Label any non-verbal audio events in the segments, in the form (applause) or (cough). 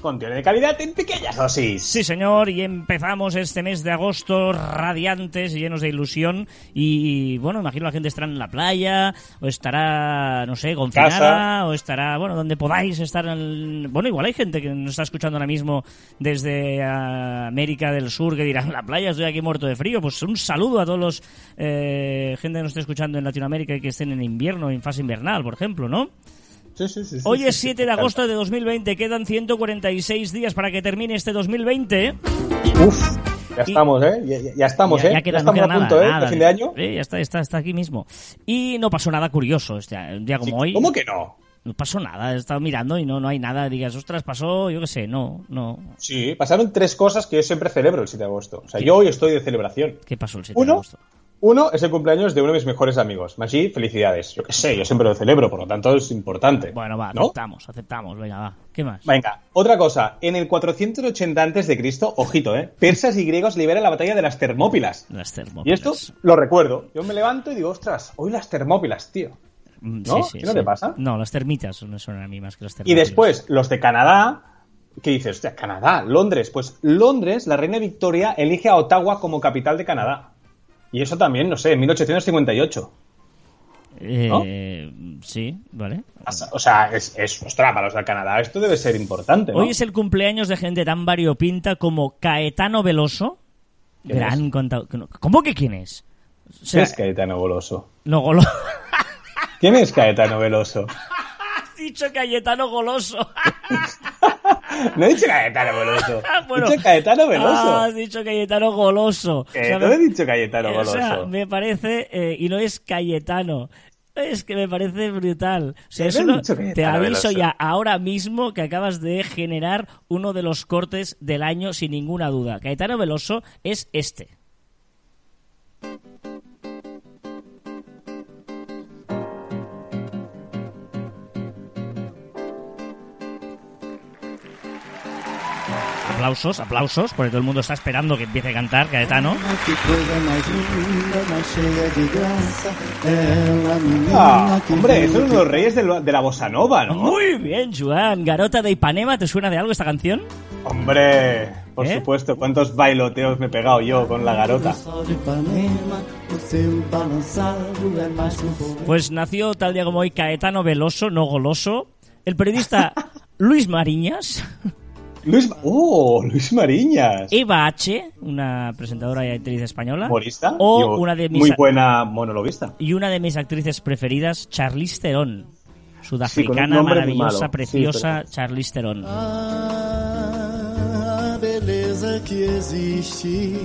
Contenido de calidad en pequeñas dosis. Sí, señor, y empezamos este mes de agosto radiantes, llenos de ilusión. Y bueno, imagino la gente estará en la playa, o estará, no sé, confinada, Casa. o estará, bueno, donde podáis estar. en- Bueno, igual hay gente que nos está escuchando ahora mismo desde ah, América del Sur que dirá, en la playa estoy aquí muerto de frío. Pues un saludo a todos los eh, gente que nos esté escuchando en Latinoamérica y que estén en invierno, en fase invernal, por ejemplo, ¿no? Sí, sí, sí, Hoy es sí, 7 de agosto de 2020, quedan 146 días para que termine este 2020. encanta. Uf, ya estamos, ¿eh? Ya, ya- ya estamos, ya, ¿eh? ya queda, no estamos queda a punto, nada, ¿eh? nada de fin de año. Sí, ya está, está, está aquí mismo. Y no pasó nada curioso este, un día como hoy. ¿Cómo que no? No pasó nada, he estado mirando y no, no hay nada. Digas, ostras, pasó, yo qué sé, no, no. Sí, pasaron tres cosas que yo siempre celebro el 7 de agosto. O sea, ¿Qué? yo hoy estoy de celebración. ¿Qué pasó el 7 de Uno, agosto? Uno es el cumpleaños de uno de mis mejores amigos. Maggi, felicidades. Yo qué sé, yo siempre lo celebro, por lo tanto es importante. Bueno, va, ¿no? aceptamos, aceptamos, venga, va. ¿Qué más? Venga, otra cosa. En el 480 antes de Cristo, ojito, ¿eh? Persas y griegos liberan la batalla de las Termópilas. Las Y termópilas. esto lo recuerdo. Yo me levanto y digo, ostras, hoy las Termópilas, tío. Mm, ¿no? ¿Qué no te pasa? No, las termitas me suenan a mí más que las Y termópilas. después, los de Canadá, ¿qué dices? Hostia, Canadá, Londres. Pues Londres, la reina Victoria elige a Ottawa como capital de Canadá. Y eso también, no sé, en 1858. Eh, Sí, vale. O sea, es, es, ostras, para los de Canadá esto debe ser importante, ¿no? Hoy es el cumpleaños de gente tan variopinta como Caetano Veloso. ¿Quién Gran contador. ¿Cómo que quién es? O ¿Quién sea, es Caetano Goloso? no, golo- ¿Quién es Caetano Veloso? (laughs) (laughs) Has dicho Cayetano Goloso. (laughs) (laughs) No he dicho Caetano Veloso. (laughs) Bueno. he dicho Caetano Veloso. Ah, has dicho Cayetano Goloso. Que O sea, no me- he dicho Cayetano eh, o sea, Goloso. me parece... eh, y no es Cayetano. Es que me parece brutal. O sea, eso no te Cayetano aviso ya ahora mismo que acabas de generar uno de los cortes del año sin ninguna duda. Cayetano Veloso es este. Aplausos, aplausos, porque todo el mundo está esperando que empiece a cantar Caetano. Ah, hombre, veio son de los reyes de, lo- de la bossa nova, ¿no? Muy bien, Juan. Garota de Ipanema, ¿te suena de algo esta canción? Hombre, por ¿Eh? supuesto, cuántos bailoteos me he pegado yo con la garota. Pues nació tal día como hoy Caetano Veloso, no goloso. El periodista (laughs) Luis Mariñas, Luis, oh, Luis Mariñas. Eva H., una presentadora y actriz española, Humorista. o y una de mis Muy buena monologuista. y una de mis actrices preferidas, Charlize Theron. Sí, Sudafricana, muy maravillosa, preciosa Sí, Charlize Theron. Ah, beleza que existe.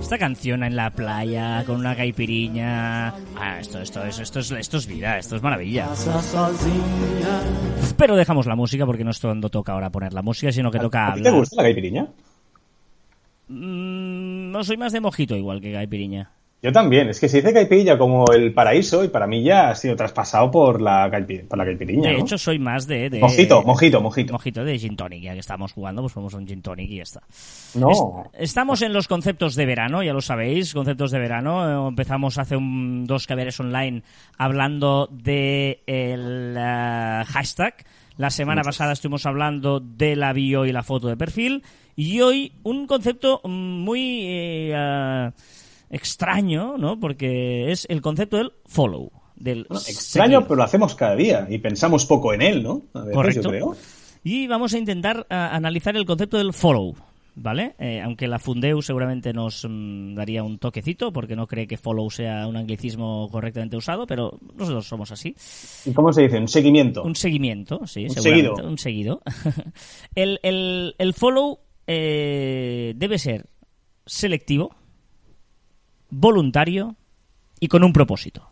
Esta canción en la playa, con una caipiriña... Ah, esto, esto, es- esto, es, esto es vida, esto es maravilla. Pero dejamos la música porque no es cuando toca ahora poner la música, sino que toca ¿A ti te gusta la caipiriña? Mm, no soy más de mojito igual que caipiriña. Yo también. Es que se dice caipirilla como el paraíso y para mí ya ha sido traspasado por la, caipi- por la caipiriña. De ¿no? hecho, soy más de... de- Mojito, mojito, mojito. Mojito de gin tonic, ya que estamos jugando, pues ponemos un gin tonic y ya está. No. Est- Estamos en los conceptos de verano, ya lo sabéis, conceptos de verano. Eh, Empezamos hace un- dos caberes online hablando de el eh, hashtag. La semana pasada estuvimos hablando de la bio y la foto de perfil. Y hoy un concepto mm, muy eh, extraño, ¿no? Porque es el concepto del follow. Del Bueno, extraño, seguir. pero lo hacemos cada día y pensamos poco en él, ¿no? A veces, Correcto. yo creo. Y vamos a intentar ah, analizar el concepto del follow, ¿vale? Eh, aunque la Fundeu seguramente nos mm, daría un toquecito, porque no cree que follow sea un anglicismo correctamente usado, pero nosotros somos así. ¿Y cómo se dice? Un seguimiento. Un seguimiento, sí, Un seguramente, seguido. Un seguido. (laughs) el, el- el follow eh, debe ser selectivo, voluntario y con un propósito.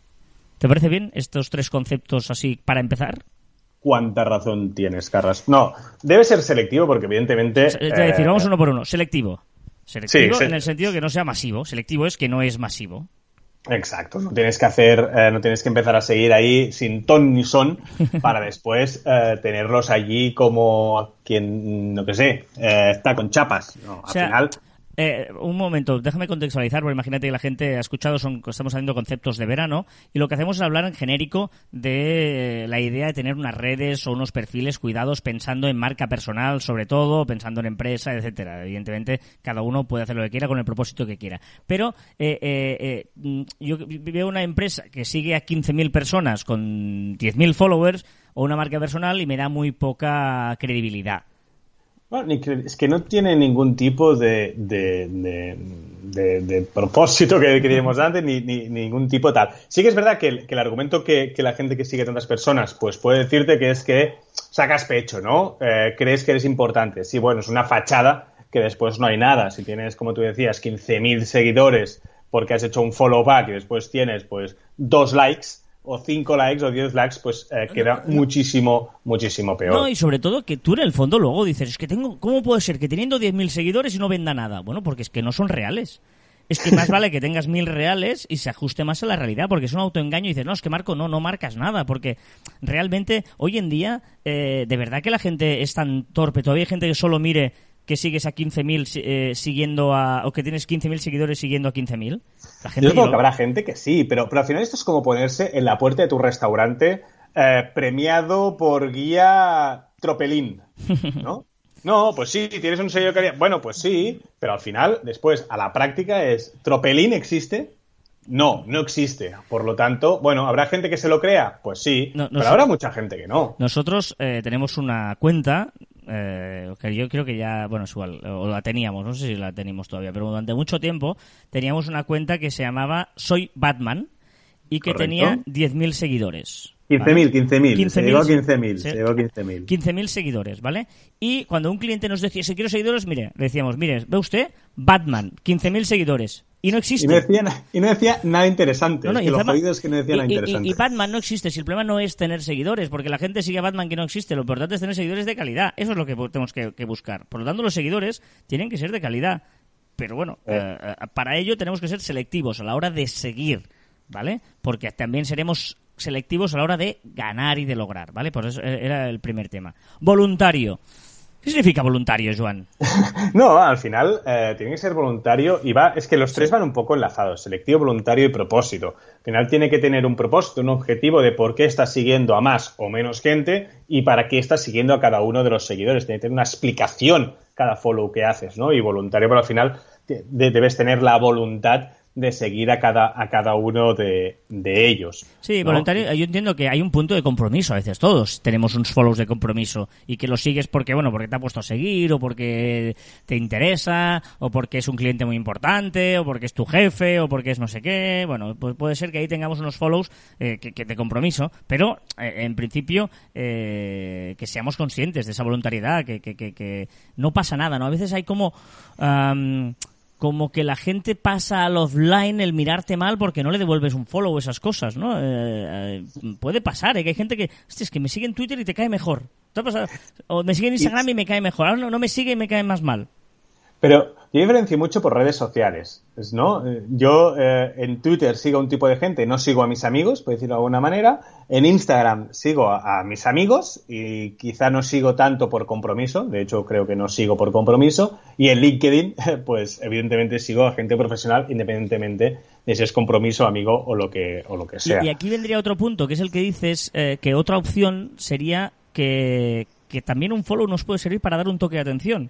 ¿Te parece bien estos tres conceptos así para empezar? ¿Cuánta razón tienes, Carras? No, debe ser selectivo porque evidentemente... Es decir, eh, vamos uno por uno. Selectivo. Selectivo Sí, se- en el sentido que no sea masivo. Selectivo es que no es masivo. Exacto, no tienes que hacer, eh, no tienes que empezar a seguir ahí sin ton ni son (laughs) para después eh, tenerlos allí como quien, no que sé, está con chapas. No, al O sea, final, eh, un momento, déjame contextualizar, porque imagínate que la gente ha escuchado, son, estamos haciendo conceptos de verano, y lo que hacemos es hablar en genérico de la idea de tener unas redes o unos perfiles cuidados pensando en marca personal, sobre todo, pensando en empresa, etcétera. Evidentemente, cada uno puede hacer lo que quiera con el propósito que quiera. Pero eh, eh, eh, mm, yo veo una empresa que sigue a 15.000 personas con 10.000 followers o una marca personal y me da muy poca credibilidad. Bueno, es que no tiene ningún tipo de, de, de- de- de propósito que queríamos antes, ni, ni- ningún tipo tal. Sí que es verdad que el, que el argumento que, que la gente que sigue tantas personas, pues puede decirte que es que sacas pecho, ¿no? Eh, crees que eres importante. Sí, bueno, es una fachada que después no hay nada. Si tienes, como tú decías, 15.000 seguidores porque has hecho un follow back y después tienes, pues, dos likes o cinco likes o diez likes, pues eh, queda muchísimo, muchísimo peor. No, y sobre todo que tú en el fondo luego dices, es que tengo, ¿cómo puede ser que teniendo 10.000 seguidores y no venda nada? Bueno, porque es que no son reales. Es que más vale que tengas mil reales y se ajuste más a la realidad, porque es un autoengaño y dices, no, es que Marco, no, no marcas nada, porque realmente hoy en día, eh, de verdad que la gente es tan torpe, todavía hay gente que solo mire que sigues a 15.000 si- eh, siguiendo a, o que tienes 15.000 seguidores siguiendo a 15.000. La gente Yo lo- que habrá gente que sí, pero, pero al final esto es como ponerse en la puerta de tu restaurante eh, premiado por guía Tropelín, (laughs) ¿no? No, pues sí, tienes un sello calidad. Bueno, pues sí, pero al final, después, a la práctica es, ¿Tropelín existe? No, no existe. Por lo tanto, bueno, ¿habrá gente que se lo crea? Pues sí, No, pero habrá mucha gente que no. Nosotros eh, tenemos una cuenta eh, que yo creo que ya, bueno, es igual, o la teníamos, no sé si la tenemos todavía, pero durante mucho tiempo teníamos una cuenta que se llamaba Soy Batman y que Correcto. tenía 10.000 seguidores. 15.000, 15.000. Se 15.000, llegó a 15.000, sí. se llegó a 15.000. 15.000 seguidores, ¿vale? Y cuando un cliente nos decía, si quiero seguidores, mire, le decíamos, mire, ve usted, Batman, 15.000 seguidores. Y no existe. Y no, decía, y no decía nada interesante. No, no, es y que encima- jodido es que no decía y- nada y- y- interesante. Y, Batman no existe. Si el problema no es tener seguidores, porque la gente sigue a Batman que no existe. Lo importante es tener seguidores de calidad. Eso es lo que tenemos que, que buscar. Por lo tanto, los seguidores tienen que ser de calidad. Pero bueno, Eh. eh, para ello tenemos que ser selectivos a la hora de seguir, ¿vale? Porque también seremos selectivos a la hora de ganar y de lograr, ¿vale? Por eso era el primer tema. Voluntario. ¿Qué significa voluntario, Joan? (laughs) No, al final eh, tiene que ser voluntario y va, es que los tres van un poco enlazados, selectivo, voluntario y propósito. Al final tiene que tener un propósito, un objetivo de por qué estás siguiendo a más o menos gente y para qué estás siguiendo a cada uno de los seguidores. Tiene que tener una explicación cada follow que haces, ¿no? Y voluntario, pero al final te- de- debes tener la voluntad de seguir a cada, a cada uno de, de ellos. Sí, ¿no? voluntario, yo entiendo que hay un punto de compromiso, a veces todos tenemos unos follows de compromiso y que lo sigues porque, bueno, porque te ha puesto a seguir o porque te interesa o porque es un cliente muy importante o porque es tu jefe o porque es no sé qué, bueno, pues puede ser que ahí tengamos unos follows eh, que, que de compromiso, pero eh, en principio eh, que seamos conscientes de esa voluntariedad, que, que, que, que no pasa nada, ¿no? A veces hay como... como que la gente pasa al offline el mirarte mal porque no le devuelves un follow o esas cosas, ¿no? Eh, eh, puede pasar, ¿eh? que hay gente que, hostia, es que me sigue en Twitter y te cae mejor. ¿Te ha pasado? O me sigue en Instagram y me cae mejor. Ahora no, no me sigue y me cae más mal. Pero yo diferencio mucho por redes sociales, ¿no? Yo eh, en Twitter sigo a un tipo de gente, no sigo a mis amigos, por decirlo de alguna manera. En Instagram sigo a, a mis amigos y quizá no sigo tanto por compromiso, de hecho creo que no sigo por compromiso. Y en LinkedIn, (laughs) pues evidentemente sigo a gente profesional independientemente de si es compromiso, amigo o lo que, o lo que Y, sea. y aquí vendría otro punto, que es el que dices eh, que otra opción sería que, que también un follow nos puede servir para dar un toque de atención.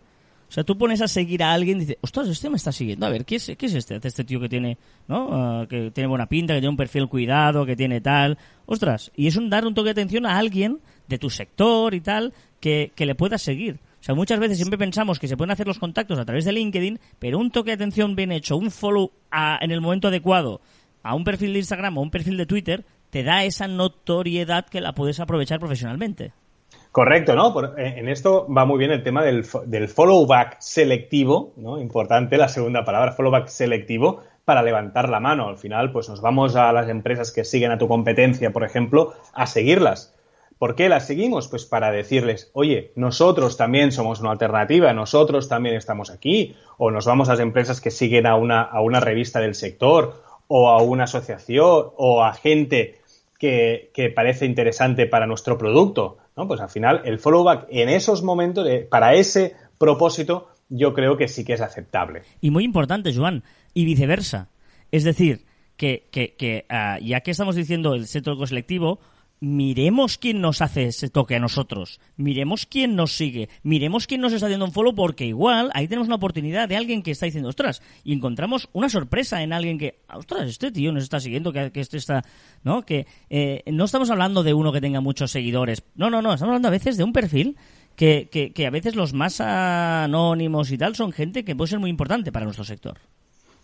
O sea, tú pones a seguir a alguien y dices, ostras, este me está siguiendo. A ver, ¿qué es, qué es este? Este tío que tiene, ¿no? Ah, que tiene buena pinta, que tiene un perfil cuidado, que tiene tal. Ostras, y es un dar un toque de atención a alguien de tu sector y tal que, que le puedas seguir. O sea, muchas veces siempre pensamos que se pueden hacer los contactos a través de LinkedIn, pero un toque de atención bien hecho, un follow a- en el momento adecuado a un perfil de Instagram o un perfil de Twitter, te da esa notoriedad que la puedes aprovechar profesionalmente. Correcto, ¿no? Por- en esto va muy bien el tema del, del follow back selectivo, ¿no? Importante la segunda palabra, follow back selectivo, para levantar la mano. Al final, pues nos vamos a las empresas que siguen a tu competencia, por ejemplo, a seguirlas. ¿Por qué las seguimos? Pues para decirles, oye, nosotros también somos una alternativa, nosotros también estamos aquí, o nos vamos a las empresas que siguen a una, a una revista del sector, o a una asociación o a gente que, que parece interesante para nuestro producto. Pues al final el follow back en esos momentos, eh, para ese propósito, yo creo que sí que es aceptable. Y muy importante, Joan, y viceversa. Es decir, que, uh, ya que estamos diciendo el centro selectivo, miremos quién nos hace ese toque a nosotros, miremos quién nos sigue, miremos quién nos está haciendo un follow, porque igual ahí tenemos una oportunidad de alguien que está diciendo, ostras, y encontramos una sorpresa en alguien que, ostras, este tío nos está siguiendo, que, este está, ¿no? Que eh, no estamos hablando de uno que tenga muchos seguidores, no, no, no, estamos hablando a veces de un perfil que, que, que a veces los más anónimos y tal son gente que puede ser muy importante para nuestro sector.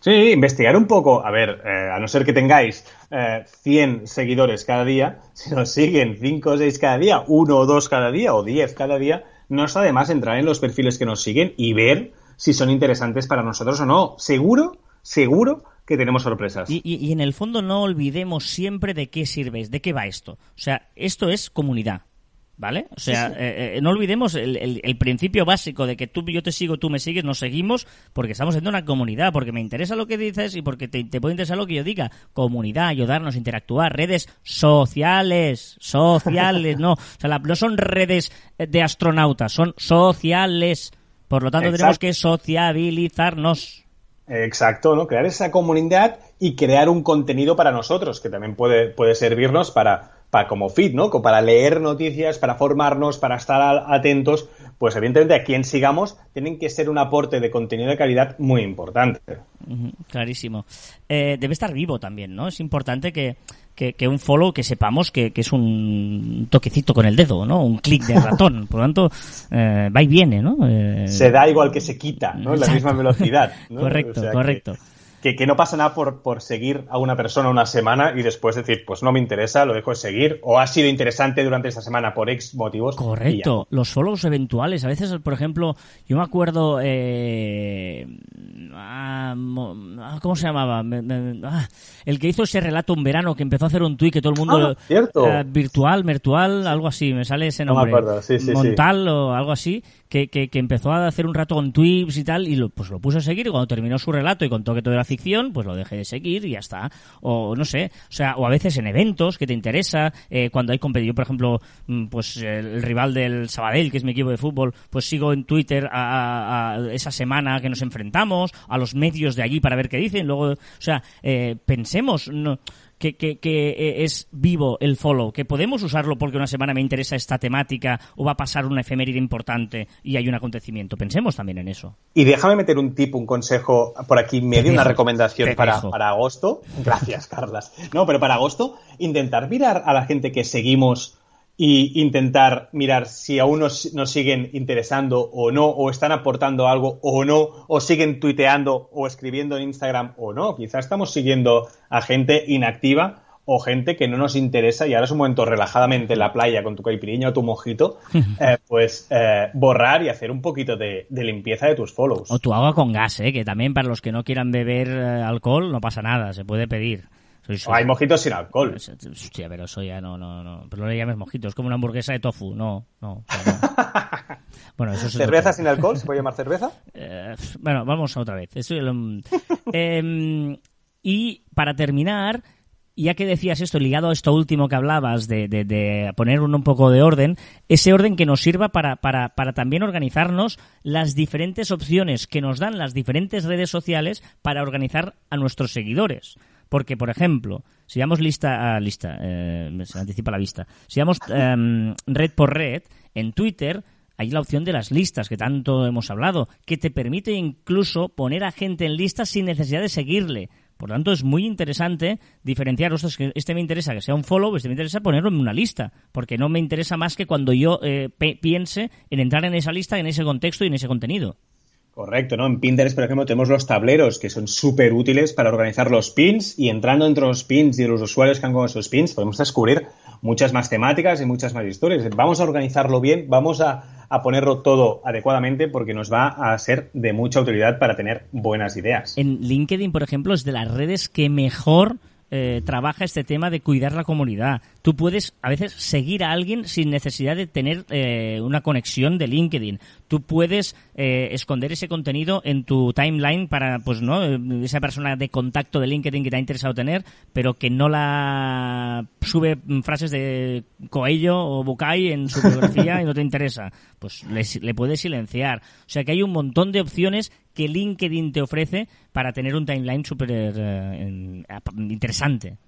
Sí, investigar un poco. A ver, eh, a no ser que tengáis eh, 100 seguidores cada día, (laughs) si nos siguen 5 o 6 cada día, 1 o 2 cada día o 10 cada día, no está de más entrar en los perfiles que nos siguen y ver si son interesantes para nosotros o no. Seguro, seguro que tenemos sorpresas. Y, y, y en el fondo no olvidemos siempre de qué sirves, de qué va esto. O sea, esto es comunidad. ¿Vale? O sea, sí, sí. Eh, eh, no olvidemos el, el, el, principio básico de que tú, yo te sigo, tú me sigues, nos seguimos porque estamos siendo una comunidad, porque me interesa lo que dices y porque te, te puede interesar lo que yo diga. Comunidad, ayudarnos, interactuar, redes sociales, sociales, (laughs) no. O sea, la, no son redes de astronautas, son sociales. Por lo tanto, Exacto. tenemos que sociabilizarnos. Exacto, ¿no? Crear esa comunidad y crear un contenido para nosotros, que también puede, puede servirnos para, para como feed, ¿no? Para leer noticias, para formarnos, para estar atentos, pues evidentemente a quien sigamos tienen que ser un aporte de contenido de calidad muy importante. Uh -huh, clarísimo. Eh, debe estar vivo también, ¿no? Es importante que, que, que un follow que sepamos que, que, es un toquecito con el dedo, ¿no? Un clic de (laughs) ratón. Por lo tanto, eh, va y viene, ¿no? Eh... Se da igual que se quita, ¿no? En la misma velocidad. ¿no? (laughs) correcto, o sea, correcto. Que que, que, no pasa nada por, por, seguir a una persona una semana y después decir, pues no me interesa, lo dejo de seguir, o ha sido interesante durante esta semana por X motivos. Correcto, los follows eventuales. A veces, por ejemplo, yo me acuerdo. Eh, ah, ¿Cómo se llamaba? Ah, el que hizo ese relato un verano que empezó a hacer un tweet que todo el mundo. Ah, cierto. Eh, virtual, virtual, algo así, me sale ese nombre. No me acuerdo, sí, sí, Montal sí. o algo así. Que, que, empezó a hacer un rato con tweets y tal, y lo, pues lo puso a seguir, y cuando terminó su relato y contó que todo era ficción, pues lo dejé de seguir y ya está. O no sé, o sea, o a veces en eventos que te interesa, eh, cuando hay competición, por ejemplo, mm, pues el rival del Sabadell, que es mi equipo de fútbol, pues sigo en Twitter a esa semana que nos enfrentamos, a los medios de allí para ver qué dicen, luego, o sea, eh, pensemos, no, que, que, que, es vivo el follow, que podemos usarlo porque una semana me interesa esta temática o va a pasar una efeméride importante y hay un acontecimiento. Pensemos también en eso. Y déjame meter un tip, un consejo por aquí medio, una recomendación para, para agosto. Gracias, Carlas. No, pero para agosto, intentar mirar a la gente que seguimos y intentar mirar si aún nos, nos, siguen interesando o no, o están aportando algo o no, o siguen tuiteando o escribiendo en Instagram o no. Quizá estamos siguiendo a gente inactiva o gente que no nos interesa y ahora es un momento relajadamente en la playa con tu caipiriña o tu mojito, (laughs) eh, pues eh, borrar y hacer un poquito de, de, limpieza de tus follows. O tu agua con gas, ¿eh? que también para los que no quieran beber eh, alcohol no pasa nada, se puede pedir. Soy. Hay mojitos sin alcohol. Hostia, pero eso ya no, no, no. Pero no le llames mojitos, es como una hamburguesa de tofu. No, no. no. (laughs) bueno, eso es ¿Cerveza sin alcohol? ¿Se puede llamar cerveza? (laughs) Eh, bueno, vamos a otra vez. Eh, y para terminar, ya que decías esto, ligado a esto último que hablabas, de, de, de poner un, un, poco de orden, ese orden que nos sirva para, para, para también organizarnos las diferentes opciones que nos dan las diferentes redes sociales para organizar a nuestros seguidores. Porque, por ejemplo, si vamos lista a lista, eh, se anticipa la vista, si vamos eh, red por red, en Twitter hay la opción de las listas que tanto hemos hablado, que te permite incluso poner a gente en listas sin necesidad de seguirle. Por tanto, es muy interesante diferenciar, ostras, que este me interesa que sea un follow, este me interesa ponerlo en una lista, porque no me interesa más que cuando yo eh, piense en entrar en esa lista, en ese contexto y en ese contenido. Correcto, ¿no? En Pinterest, por ejemplo, tenemos los tableros que son súper útiles para organizar los pins y entrando entre los pins y los usuarios que han con esos pins podemos descubrir muchas más temáticas y muchas más historias. Vamos a organizarlo bien, vamos a, a ponerlo todo adecuadamente porque nos va a ser de mucha utilidad para tener buenas ideas. En LinkedIn, por ejemplo, es de las redes que mejor eh, trabaja este tema de cuidar la comunidad. Tú puedes a veces seguir a alguien sin necesidad de tener eh, una conexión de LinkedIn. Tú puedes eh, esconder ese contenido en tu timeline para, pues, ¿no? Esa persona de contacto de LinkedIn que te ha interesado tener, pero que no la sube frases de Coello o Bucay en su biografía y no te interesa. Pues le, le puedes silenciar. O sea que hay un montón de opciones que LinkedIn te ofrece para tener un timeline súper eh, interesante.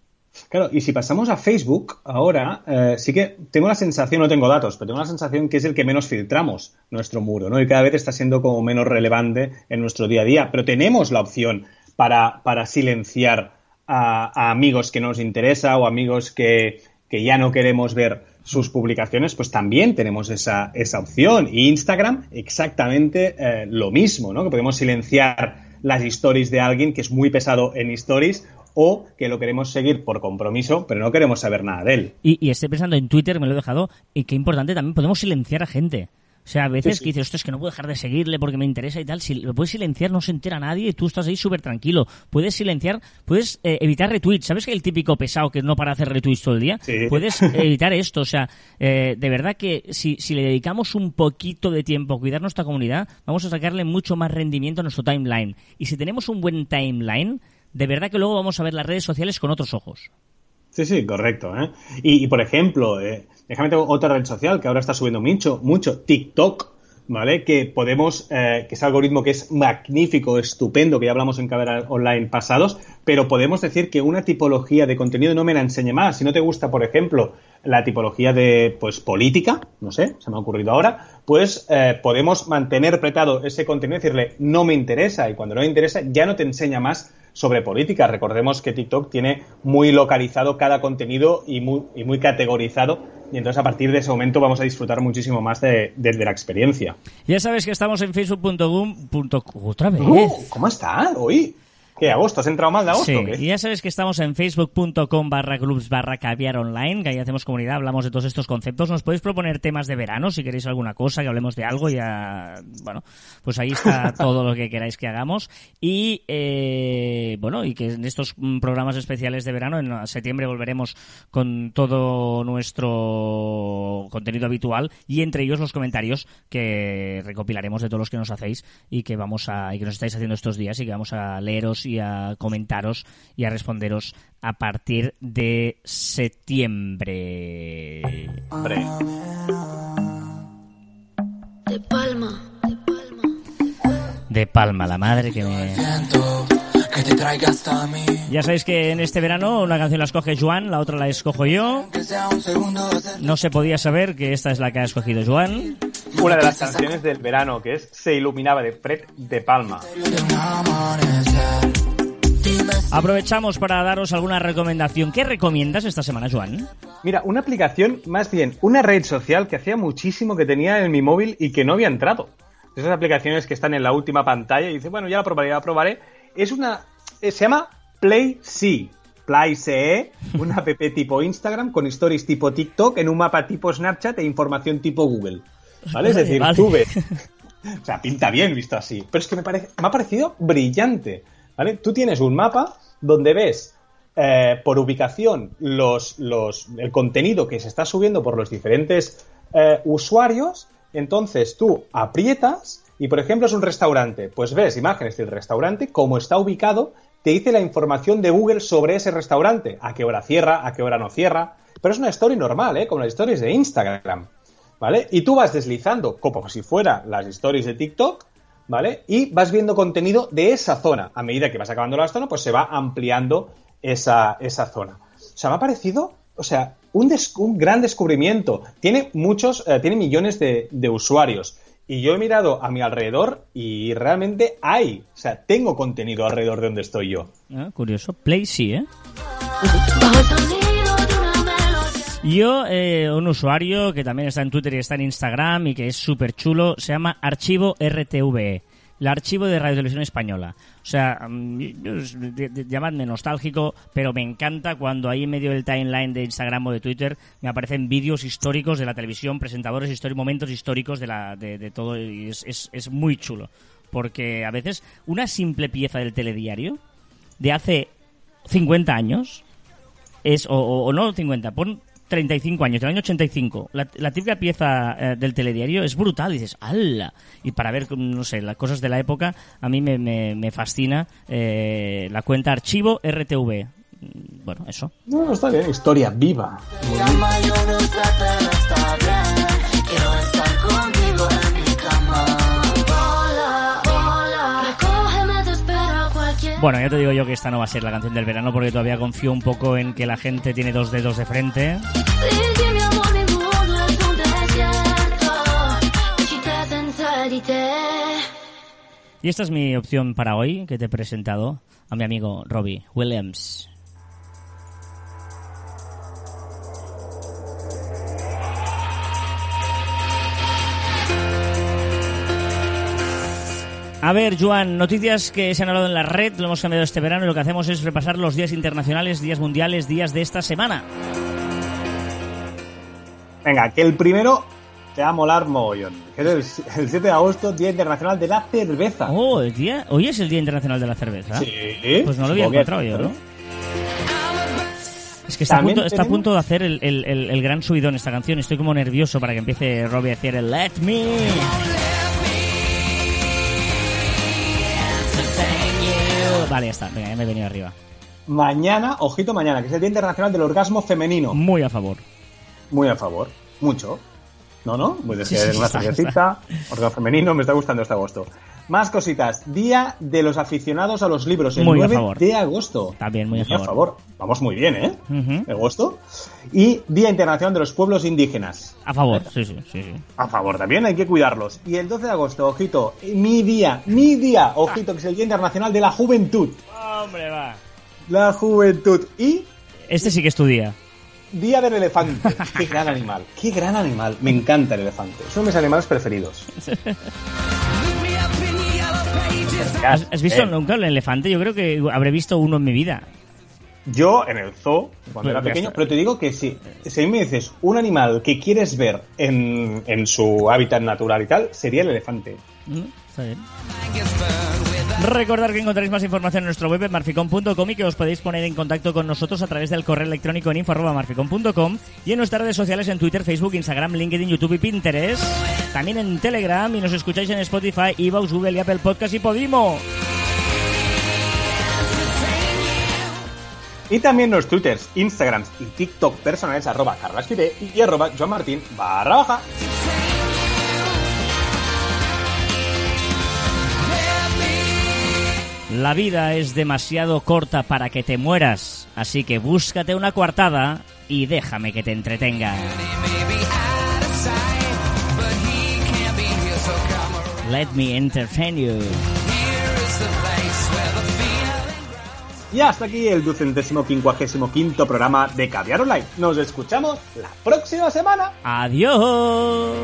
Claro, y si pasamos a Facebook, ahora eh, sí que tengo la sensación, no tengo datos, pero tengo la sensación que es el que menos filtramos nuestro muro, ¿no? Y cada vez está siendo como menos relevante en nuestro día a día. Pero tenemos la opción para, para silenciar a, amigos que no nos interesa o amigos que, que ya no queremos ver sus publicaciones, pues también tenemos esa, esa opción. Y Instagram, exactamente eh, lo mismo, ¿no? Que podemos silenciar las stories de alguien que es muy pesado en stories o que lo queremos seguir por compromiso, pero no queremos saber nada de él. Y, y estoy pensando en Twitter, me lo he dejado, y qué importante también podemos silenciar a gente. O sea, a veces que dices, esto es que no puedo dejar de seguirle porque me interesa y tal. Si lo puedes silenciar, no se entera nadie y tú estás ahí súper tranquilo. Puedes silenciar, puedes eh, evitar retweets. ¿Sabes que el típico pesado que no para hacer retweets todo el día? Puedes (laughs) evitar esto. O sea, eh, de verdad que si, si le dedicamos un poquito de tiempo a cuidar nuestra comunidad, vamos a sacarle mucho más rendimiento a nuestro timeline. Y si tenemos un buen timeline, de verdad que luego vamos a ver las redes sociales con otros ojos. Sí, sí, correcto. ¿eh? Y, por ejemplo, eh, déjame otra red social que ahora está subiendo mucho, mucho, TikTok, ¿vale? Que podemos, eh, que es algoritmo que es magnífico, estupendo, que ya hablamos en Caber Online pasados, pero podemos decir que una tipología de contenido no me la enseñe más. Si no te gusta, por ejemplo, la tipología de, pues, política, no sé, se me ha ocurrido ahora, pues eh, podemos mantener apretado ese contenido y decirle, no me interesa, y cuando no me interesa, ya no te enseña más sobre política. Recordemos que TikTok tiene muy localizado cada contenido y muy, y muy categorizado y entonces a partir de ese momento vamos a disfrutar muchísimo más de, la experiencia. Ya sabes que estamos en facebook.com. Otra vez. Uh, ¿Cómo está? Hoy. ¿Qué, agosto? ¿Has entrado mal de agosto? Sí, y ya sabes que estamos en facebook.com barra clubs barra caviar online, que ahí hacemos comunidad, hablamos de todos estos conceptos. Nos podéis proponer temas de verano, si queréis alguna cosa, que hablemos de algo, ya, bueno, pues ahí está (laughs) todo lo que queráis que hagamos. Y, eh, bueno, y que en estos programas especiales de verano, en septiembre volveremos con todo nuestro contenido habitual y entre ellos los comentarios que recopilaremos de todos los que nos hacéis y que vamos a, y que nos estáis haciendo estos días y que vamos a leeros y a comentaros y a responderos a partir de septiembre. De Palma. De Palma, la madre que me... Ya sabéis que en este verano una canción la escoge Juan, la otra la escojo yo. No se podía saber que esta es la que ha escogido Juan. Una de las canciones del verano, que es Se iluminaba de Fred de Palma. Aprovechamos para daros alguna recomendación. ¿Qué recomiendas esta semana, Juan? Mira, una aplicación, más bien, una red social que hacía muchísimo que tenía en mi móvil y que no había entrado. Esas aplicaciones que están en la última pantalla y dice, bueno, ya la probaré, ya la probaré. Es una, eh, se llama Play C. Play (laughs) una app tipo Instagram con stories tipo TikTok en un mapa tipo Snapchat e información tipo Google. ¿Vale? Es decir, tú ves. (laughs) O sea, pinta bien visto así. Pero es que me, parece, me ha parecido brillante. ¿Vale? Tú tienes un mapa donde ves eh, por ubicación el contenido que se está subiendo por los diferentes eh, usuarios, entonces tú aprietas y, por ejemplo, es un restaurante, pues ves imágenes del restaurante, cómo está ubicado, te dice la información de Google sobre ese restaurante, a qué hora cierra, a qué hora no cierra, pero es una story normal, ¿eh? como las stories de Instagram, ¿vale? Y tú vas deslizando, como si fuera las stories de TikTok, ¿vale? Y vas viendo contenido de esa zona. A medida que vas acabando la zona, pues se va ampliando esa, esa zona. O sea, me ha parecido, o sea, un, un gran descubrimiento. Tiene muchos, eh, tiene millones de, de, usuarios. Y yo he mirado a mi alrededor y realmente hay, o sea, tengo contenido alrededor de donde estoy yo. Ah, curioso. Play sí, ¿eh? Yo, eh, un usuario que también está en Twitter y está en Instagram y que es súper chulo, se llama Archivo RTVE, el archivo de Radio Televisión Española. O sea, mm, llamadme nostálgico, pero me encanta cuando ahí en medio del timeline de Instagram o de Twitter me aparecen vídeos históricos de la televisión, presentadores históricos, momentos históricos de, la, de, todo, y es, es, muy chulo. Porque a veces una simple pieza del telediario de hace 50 años es, o, o- o no 50, pon 35 años, del año 85. La, la típica pieza eh, del telediario es brutal, dices, ¡hala! Y para ver, no sé, las cosas de la época, a mí me, me, me fascina eh, la cuenta archivo RTV. Mm, Bueno, eso. No, está bien, historia viva. Bien. Bueno, ya te digo yo que esta no va a ser la canción del verano porque todavía confío un poco en que la gente tiene dos dedos de frente. Y esta es mi opción para hoy, que te he presentado a mi amigo Robbie Williams. A ver, Joan, noticias que se han hablado en la red, lo hemos cambiado este verano y lo que hacemos es repasar los días internacionales, días mundiales, días de esta semana. Venga, que el primero te va a molar mogollón. Que es el, el 7 de agosto, Día Internacional de la Cerveza. Oh, el día, hoy es el Día Internacional de la Cerveza. Sí. Pues no lo había encontrado yo, ¿no? Es que está a, punto, está a punto de hacer el, el- el- el gran subidón esta canción. Estoy como nervioso para que empiece Robbie a decir el Let Me. Vale, ya está. Venga, ya me he venido arriba. Mañana, ojito mañana, que es el Día Internacional del Orgasmo Femenino. Muy a favor. Muy a favor. Mucho. ¿No, no? Pues es Sí, que sí, una cervecita, orgasmo femenino, me está gustando este agosto. Más cositas. Día de los aficionados a los libros, el Muy a 9 favor. de agosto. También muy a favor. Vamos muy bien, ¿eh? Ujú. Agosto. Y Día Internacional de los Pueblos Indígenas. A favor, sí, sí, sí. sí. A favor también, hay que cuidarlos. Y el 12 de agosto, ojito, mi día, mi día, ojito, que es el Día Internacional de la Juventud. Hombre, va. La Juventud. Y Este sí que es tu día. Día del Elefante. (laughs) Qué gran animal, qué gran animal. Me encanta el elefante. Es uno de mis animales preferidos. (laughs) ¿Has, has visto Eh, nunca el elefante? Yo creo que habré visto uno en mi vida. Yo en el zoo, cuando Pues era pequeño, pero te digo que si, si me dices un animal que quieres ver en, en su hábitat natural y tal, sería el elefante. Mm, Está bien. Recordar que encontraréis más información en nuestro web en marficom.com y que os podéis poner en contacto con nosotros a través del correo electrónico en info.marficom.com y en nuestras redes sociales en Twitter, Facebook, Instagram, LinkedIn, YouTube y Pinterest. También en Telegram y nos escucháis en Spotify, Evox, Google y Apple Podcast y Podimo. Y también los twitters, instagrams y tiktok personales arroba carlasquide y arroba joanmartin barra baja. La vida es demasiado corta para que te mueras, así que búscate una coartada y déjame que te entretenga. Let me entertain you. Y hasta aquí el ducentésimo quincuagésimo quinto programa de Caviar Online. Nos escuchamos la próxima semana. Adiós.